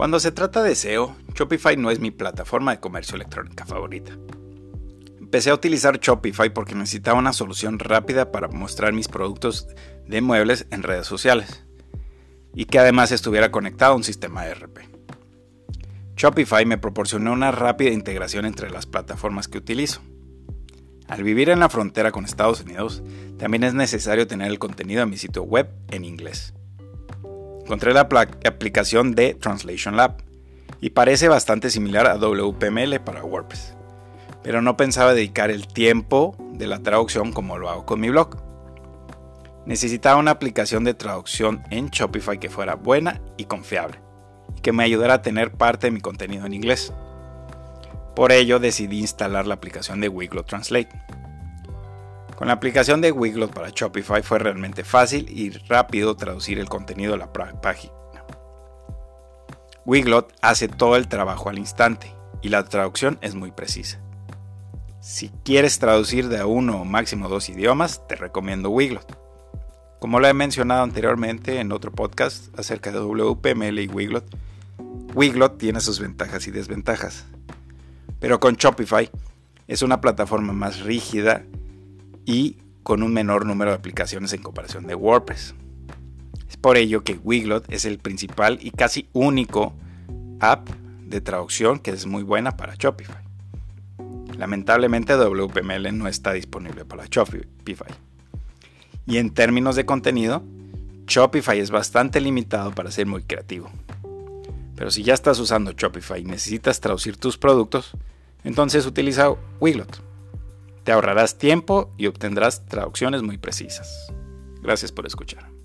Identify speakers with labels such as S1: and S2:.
S1: Cuando se trata de SEO, Shopify no es mi plataforma de comercio electrónica favorita. Empecé a utilizar Shopify porque necesitaba una solución rápida para mostrar mis productos de muebles en redes sociales y que además estuviera conectado a un sistema ERP. Shopify me proporcionó una rápida integración entre las plataformas que utilizo. Al vivir en la frontera con Estados Unidos, también es necesario tener el contenido de mi sitio web en inglés. Encontré la aplicación de Translation Lab y parece bastante similar a WPML para WordPress, pero no pensaba dedicar el tiempo de la traducción como lo hago con mi blog. Necesitaba una aplicación de traducción en Shopify que fuera buena y confiable y que me ayudara a tener parte de mi contenido en inglés. Por ello decidí instalar la aplicación de Wiglot Translate. Con la aplicación de Wiglot para Shopify fue realmente fácil y rápido traducir el contenido de la página. Wiglot hace todo el trabajo al instante y la traducción es muy precisa. Si quieres traducir de uno o máximo dos idiomas, te recomiendo Wiglot. Como lo he mencionado anteriormente en otro podcast acerca de WPML y Wiglot, Wiglot tiene sus ventajas y desventajas. Pero con Shopify es una plataforma más rígida y con un menor número de aplicaciones en comparación de WordPress. Es por ello que Wiglot es el principal y casi único app de traducción que es muy buena para Shopify. Lamentablemente WPML no está disponible para Shopify. Y en términos de contenido, Shopify es bastante limitado para ser muy creativo. Pero si ya estás usando Shopify y necesitas traducir tus productos, entonces utiliza Wiglot. Te ahorrarás tiempo y obtendrás traducciones muy precisas. Gracias por escuchar.